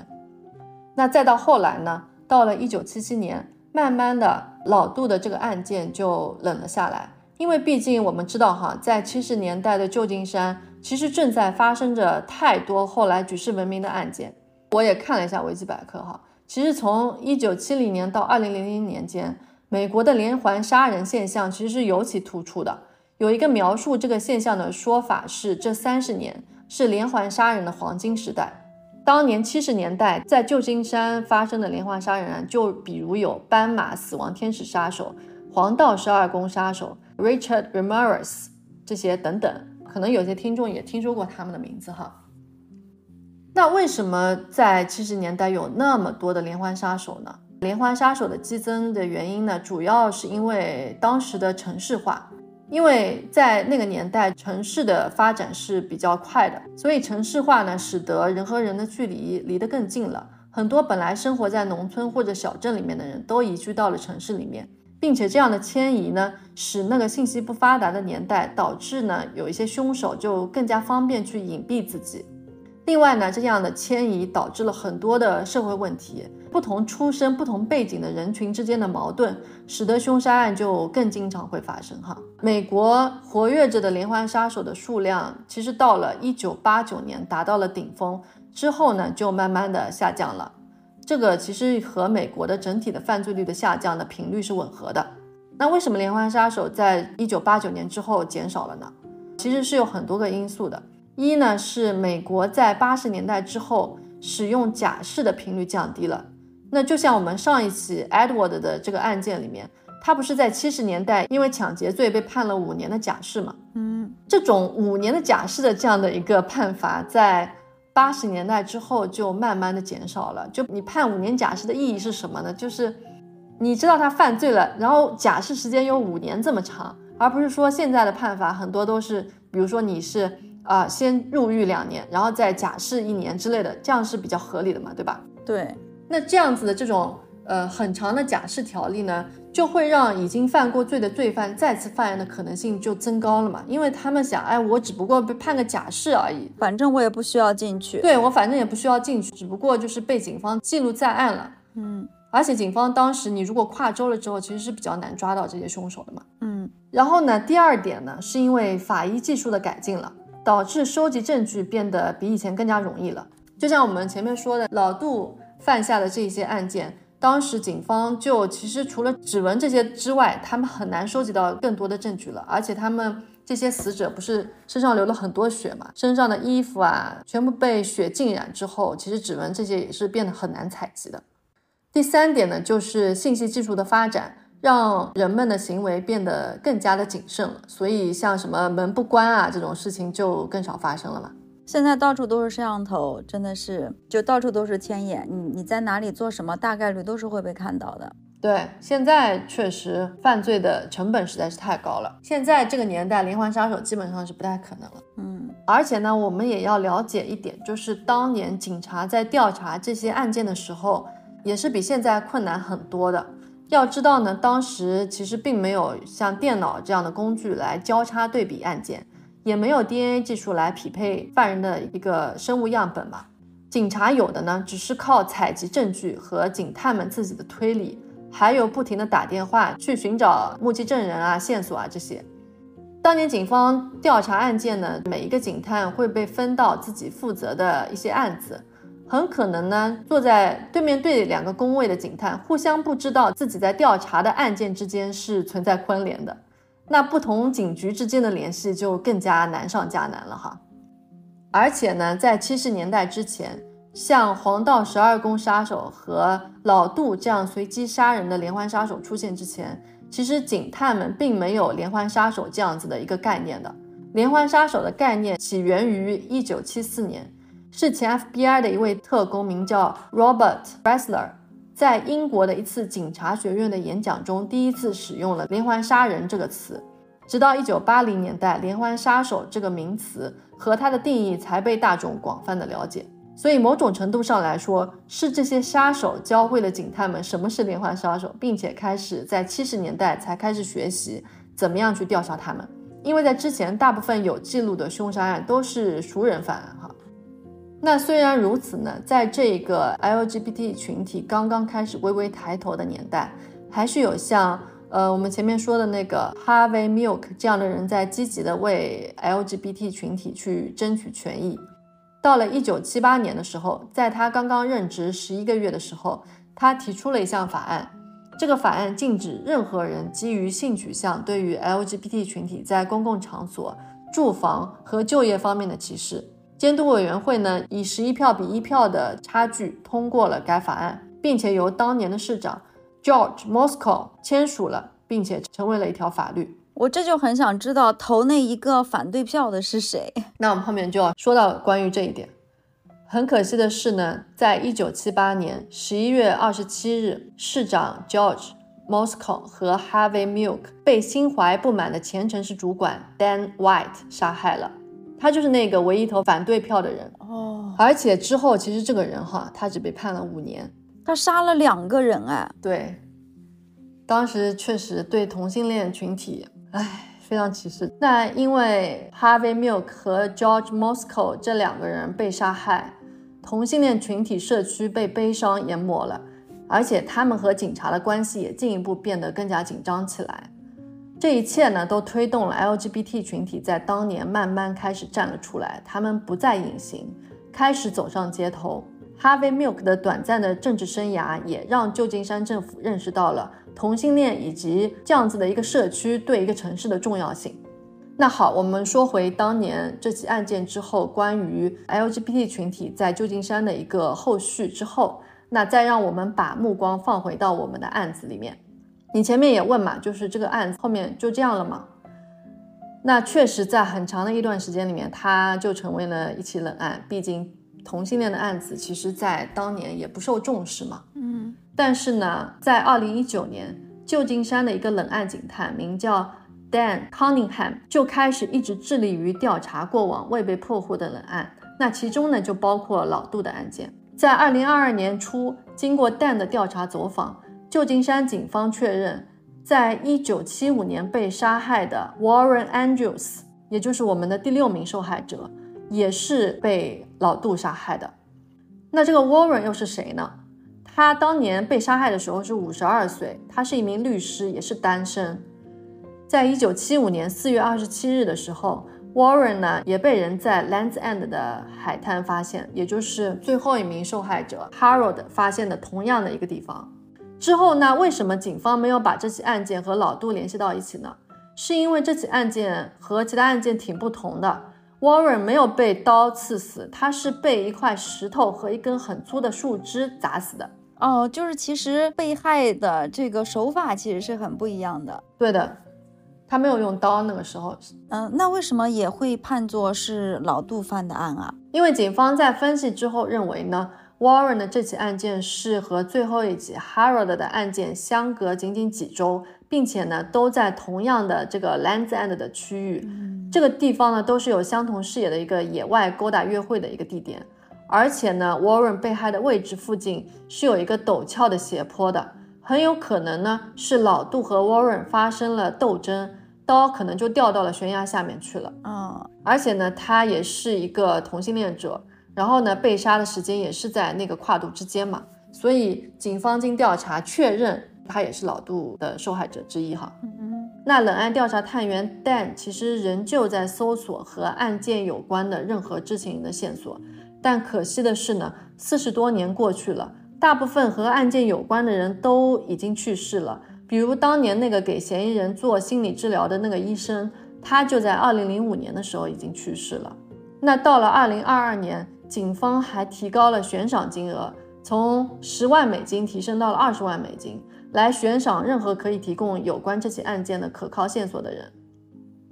那再到后来呢，到了1977年，慢慢的老杜的这个案件就冷了下来。因为毕竟我们知道哈，在七十年代的旧金山，其实正在发生着太多后来举世闻名的案件。我也看了一下维基百科哈，其实从一九七零年到二零零零年间，美国的连环杀人现象其实是尤其突出的。有一个描述这个现象的说法是，这三十年是连环杀人的黄金时代。当年七十年代在旧金山发生的连环杀人案，就比如有斑马死亡天使杀手、黄道十二宫杀手。Richard Ramirez 这些等等，可能有些听众也听说过他们的名字哈。那为什么在七十年代有那么多的连环杀手呢？连环杀手的激增的原因呢，主要是因为当时的城市化，因为在那个年代城市的发展是比较快的，所以城市化呢，使得人和人的距离离得更近了。很多本来生活在农村或者小镇里面的人都移居到了城市里面。并且这样的迁移呢，使那个信息不发达的年代，导致呢有一些凶手就更加方便去隐蔽自己。另外呢，这样的迁移导致了很多的社会问题，不同出身、不同背景的人群之间的矛盾，使得凶杀案就更经常会发生。哈，美国活跃着的连环杀手的数量，其实到了一九八九年达到了顶峰之后呢，就慢慢的下降了。这个其实和美国的整体的犯罪率的下降的频率是吻合的。那为什么连环杀手在一九八九年之后减少了呢？其实是有很多个因素的。一呢是美国在八十年代之后使用假释的频率降低了。那就像我们上一期 Edward 的这个案件里面，他不是在七十年代因为抢劫罪被判了五年的假释吗？嗯，这种五年的假释的这样的一个判罚，在八十年代之后就慢慢的减少了。就你判五年假释的意义是什么呢？就是你知道他犯罪了，然后假释时间有五年这么长，而不是说现在的判罚很多都是，比如说你是啊先入狱两年，然后再假释一年之类的，这样是比较合理的嘛，对吧？对。那这样子的这种呃很长的假释条例呢？就会让已经犯过罪的罪犯再次犯案的可能性就增高了嘛？因为他们想，哎，我只不过被判个假释而已，反正我也不需要进去。对我反正也不需要进去，只不过就是被警方记录在案了。嗯，而且警方当时你如果跨州了之后，其实是比较难抓到这些凶手的嘛。嗯，然后呢，第二点呢，是因为法医技术的改进了，导致收集证据变得比以前更加容易了。就像我们前面说的，老杜犯下的这些案件。当时警方就其实除了指纹这些之外，他们很难收集到更多的证据了。而且他们这些死者不是身上流了很多血嘛，身上的衣服啊全部被血浸染之后，其实指纹这些也是变得很难采集的。第三点呢，就是信息技术的发展，让人们的行为变得更加的谨慎了。所以像什么门不关啊这种事情就更少发生了嘛。现在到处都是摄像头，真的是就到处都是天眼，你你在哪里做什么，大概率都是会被看到的。对，现在确实犯罪的成本实在是太高了。现在这个年代，连环杀手基本上是不太可能了。嗯，而且呢，我们也要了解一点，就是当年警察在调查这些案件的时候，也是比现在困难很多的。要知道呢，当时其实并没有像电脑这样的工具来交叉对比案件。也没有 DNA 技术来匹配犯人的一个生物样本嘛？警察有的呢，只是靠采集证据和警探们自己的推理，还有不停的打电话去寻找目击证人啊、线索啊这些。当年警方调查案件呢，每一个警探会被分到自己负责的一些案子，很可能呢，坐在对面对两个工位的警探互相不知道自己在调查的案件之间是存在关联的。那不同警局之间的联系就更加难上加难了哈。而且呢，在七十年代之前，像黄道十二宫杀手和老杜这样随机杀人的连环杀手出现之前，其实警探们并没有连环杀手这样子的一个概念的。连环杀手的概念起源于一九七四年，是前 FBI 的一位特工，名叫 Robert Ressler，在英国的一次警察学院的演讲中，第一次使用了“连环杀人”这个词。直到一九八零年代，“连环杀手”这个名词和它的定义才被大众广泛的了解。所以，某种程度上来说，是这些杀手教会了警探们什么是连环杀手，并且开始在七十年代才开始学习怎么样去调查他们。因为在之前，大部分有记录的凶杀案都是熟人犯案哈。那虽然如此呢，在这个 LGBT 群体刚刚开始微微抬头的年代，还是有像。呃，我们前面说的那个 Harvey Milk 这样的人在积极的为 LGBT 群体去争取权益。到了一九七八年的时候，在他刚刚任职十一个月的时候，他提出了一项法案。这个法案禁止任何人基于性取向对于 LGBT 群体在公共场所、住房和就业方面的歧视。监督委员会呢，以十一票比一票的差距通过了该法案，并且由当年的市长。George Moscow 签署了，并且成为了一条法律。我这就很想知道投那一个反对票的是谁。那我们后面就要说到关于这一点。很可惜的是呢，在一九七八年十一月二十七日，市长 George Moscow 和 Harvey Milk 被心怀不满的前城市主管 Dan White 杀害了。他就是那个唯一投反对票的人哦。而且之后，其实这个人哈，他只被判了五年。他杀了两个人哎，对，当时确实对同性恋群体，哎，非常歧视。那因为 Harvey Milk 和 George Moscow 这两个人被杀害，同性恋群体社区被悲伤淹没了，而且他们和警察的关系也进一步变得更加紧张起来。这一切呢，都推动了 LGBT 群体在当年慢慢开始站了出来，他们不再隐形，开始走上街头。Harvey Milk 的短暂的政治生涯也让旧金山政府认识到了同性恋以及这样子的一个社区对一个城市的重要性。那好，我们说回当年这起案件之后，关于 LGBT 群体在旧金山的一个后续之后，那再让我们把目光放回到我们的案子里面。你前面也问嘛，就是这个案子后面就这样了吗？那确实，在很长的一段时间里面，它就成为了一起冷案，毕竟。同性恋的案子，其实在当年也不受重视嘛。嗯，但是呢，在二零一九年，旧金山的一个冷案警探名叫 Dan Cunningham，就开始一直致力于调查过往未被破获的冷案。那其中呢，就包括老杜的案件。在二零二二年初，经过 Dan 的调查走访，旧金山警方确认，在一九七五年被杀害的 Warren Andrews，也就是我们的第六名受害者。也是被老杜杀害的。那这个 Warren 又是谁呢？他当年被杀害的时候是五十二岁，他是一名律师，也是单身。在一九七五年四月二十七日的时候，Warren 呢也被人在 Lands End 的海滩发现，也就是最后一名受害者 Harold 发现的同样的一个地方。之后呢，为什么警方没有把这起案件和老杜联系到一起呢？是因为这起案件和其他案件挺不同的。Warren 没有被刀刺死，他是被一块石头和一根很粗的树枝砸死的。哦，就是其实被害的这个手法其实是很不一样的。对的，他没有用刀，那个时候。嗯，那为什么也会判作是老杜犯的案啊？因为警方在分析之后认为呢，Warren 的这起案件是和最后一起 Harold 的案件相隔仅仅几周，并且呢都在同样的这个 Lands End 的区域。这个地方呢，都是有相同视野的一个野外勾搭约会的一个地点，而且呢，Warren 被害的位置附近是有一个陡峭的斜坡的，很有可能呢是老杜和 Warren 发生了斗争，刀可能就掉到了悬崖下面去了。嗯，而且呢，他也是一个同性恋者，然后呢，被杀的时间也是在那个跨度之间嘛，所以警方经调查确认，他也是老杜的受害者之一哈。嗯那冷案调查探员 Dan 其实仍旧在搜索和案件有关的任何知情人的线索，但可惜的是呢，四十多年过去了，大部分和案件有关的人都已经去世了。比如当年那个给嫌疑人做心理治疗的那个医生，他就在二零零五年的时候已经去世了。那到了二零二二年，警方还提高了悬赏金额，从十万美金提升到了二十万美金，来悬赏任何可以提供有关这起案件的可靠线索的人。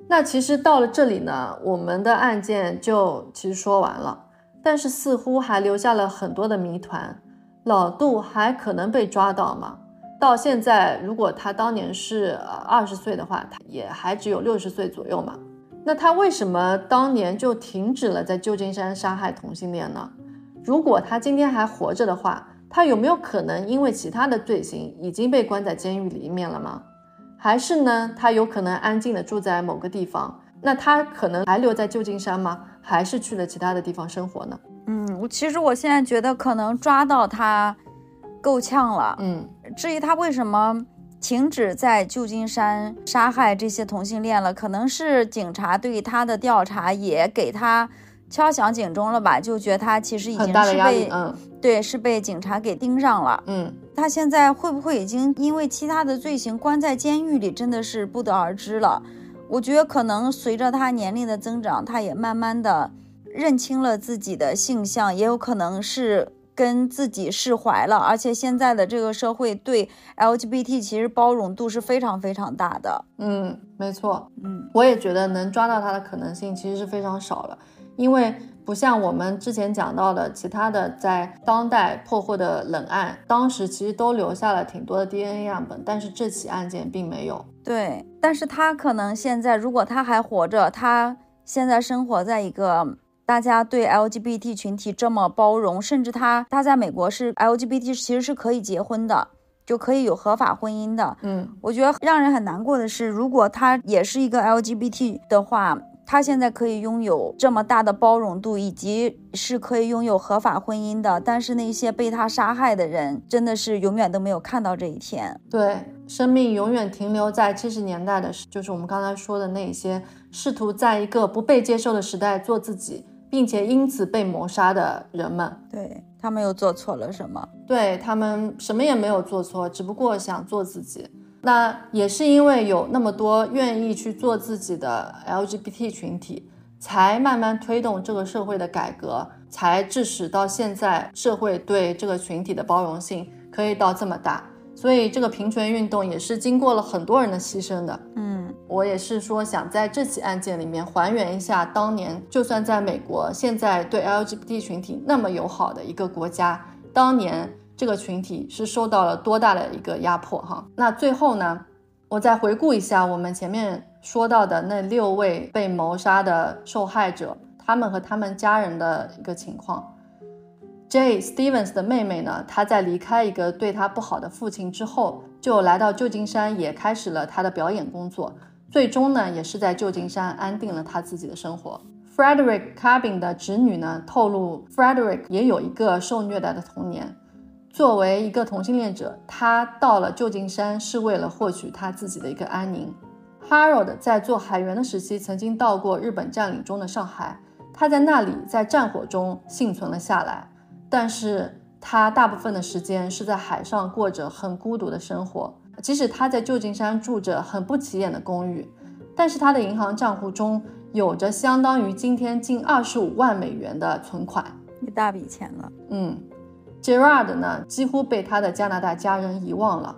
那其实到了这里呢，我们的案件就其实说完了，但是似乎还留下了很多的谜团。老杜还可能被抓到吗？到现在，如果他当年是二十岁的话，他也还只有六十岁左右嘛。那他为什么当年就停止了在旧金山杀害同性恋呢？如果他今天还活着的话，他有没有可能因为其他的罪行已经被关在监狱里面了吗？还是呢，他有可能安静的住在某个地方？那他可能还留在旧金山吗？还是去了其他的地方生活呢？嗯，我其实我现在觉得可能抓到他够呛了。嗯，至于他为什么停止在旧金山杀害这些同性恋了，可能是警察对他的调查也给他敲响警钟了吧？就觉得他其实已经是被嗯，对，是被警察给盯上了。嗯，他现在会不会已经因为其他的罪行关在监狱里，真的是不得而知了。我觉得可能随着他年龄的增长，他也慢慢的。认清了自己的性向，也有可能是跟自己释怀了。而且现在的这个社会对 LGBT 其实包容度是非常非常大的。嗯，没错。嗯，我也觉得能抓到他的可能性其实是非常少了，因为不像我们之前讲到的其他的在当代破获的冷案，当时其实都留下了挺多的 DNA 样本，但是这起案件并没有。对，但是他可能现在如果他还活着，他现在生活在一个。大家对 LGBT 群体这么包容，甚至他他在美国是 LGBT 其实是可以结婚的，就可以有合法婚姻的。嗯，我觉得让人很难过的是，如果他也是一个 LGBT 的话，他现在可以拥有这么大的包容度，以及是可以拥有合法婚姻的，但是那些被他杀害的人，真的是永远都没有看到这一天。对，生命永远停留在七十年代的，就是我们刚才说的那些试图在一个不被接受的时代做自己。并且因此被谋杀的人们，对他们又做错了什么？对他们什么也没有做错，只不过想做自己。那也是因为有那么多愿意去做自己的 LGBT 群体，才慢慢推动这个社会的改革，才致使到现在社会对这个群体的包容性可以到这么大。所以这个平权运动也是经过了很多人的牺牲的。嗯，我也是说想在这起案件里面还原一下当年，就算在美国现在对 LGBT 群体那么友好的一个国家，当年这个群体是受到了多大的一个压迫哈。那最后呢，我再回顾一下我们前面说到的那六位被谋杀的受害者，他们和他们家人的一个情况。J. Stevens 的妹妹呢？她在离开一个对她不好的父亲之后，就来到旧金山，也开始了她的表演工作。最终呢，也是在旧金山安定了她自己的生活。Frederick Cabin 的侄女呢，透露 Frederick 也有一个受虐待的童年。作为一个同性恋者，他到了旧金山是为了获取他自己的一个安宁。Harold 在做海员的时期，曾经到过日本占领中的上海，他在那里在战火中幸存了下来。但是他大部分的时间是在海上过着很孤独的生活，即使他在旧金山住着很不起眼的公寓，但是他的银行账户中有着相当于今天近二十五万美元的存款，一大笔钱了。嗯，Gerard 呢几乎被他的加拿大家人遗忘了，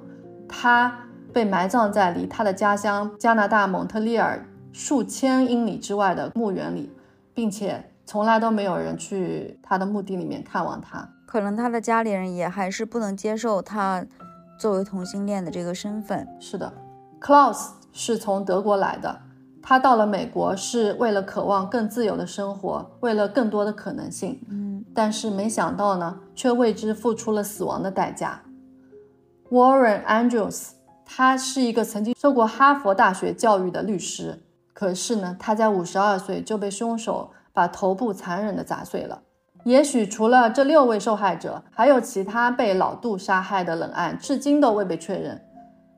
他被埋葬在离他的家乡加拿大蒙特利尔数千英里之外的墓园里，并且。从来都没有人去他的墓地里面看望他，可能他的家里人也还是不能接受他作为同性恋的这个身份。是的，Klaus 是从德国来的，他到了美国是为了渴望更自由的生活，为了更多的可能性。嗯，但是没想到呢，却为之付出了死亡的代价。Warren Andrews，他是一个曾经受过哈佛大学教育的律师，可是呢，他在五十二岁就被凶手。把头部残忍地砸碎了。也许除了这六位受害者，还有其他被老杜杀害的冷案，至今都未被确认。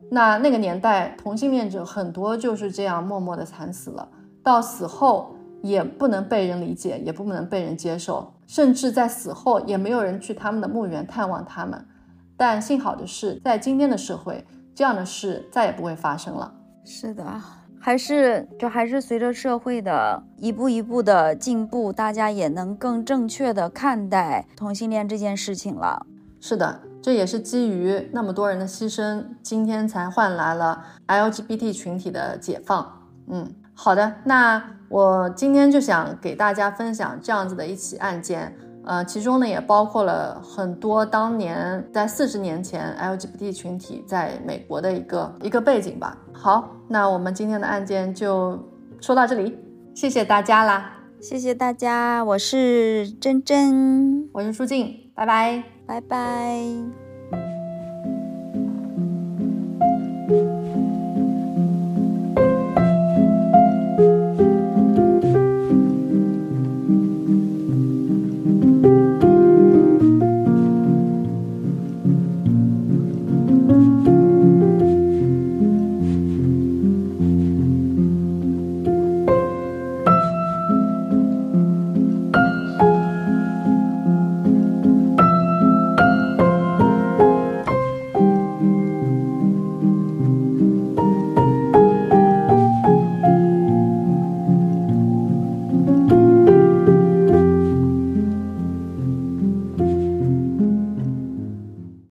那那个年代，同性恋者很多就是这样默默的惨死了，到死后也不能被人理解，也不能被人接受，甚至在死后也没有人去他们的墓园探望他们。但幸好的是，在今天的社会，这样的事再也不会发生了。是的。还是就还是随着社会的一步一步的进步，大家也能更正确的看待同性恋这件事情了。是的，这也是基于那么多人的牺牲，今天才换来了 LGBT 群体的解放。嗯，好的，那我今天就想给大家分享这样子的一起案件。呃，其中呢也包括了很多当年在四十年前 LGBT 群体在美国的一个一个背景吧。好，那我们今天的案件就说到这里，谢谢大家啦，谢谢大家，我是珍珍，我是舒静，拜拜，拜拜。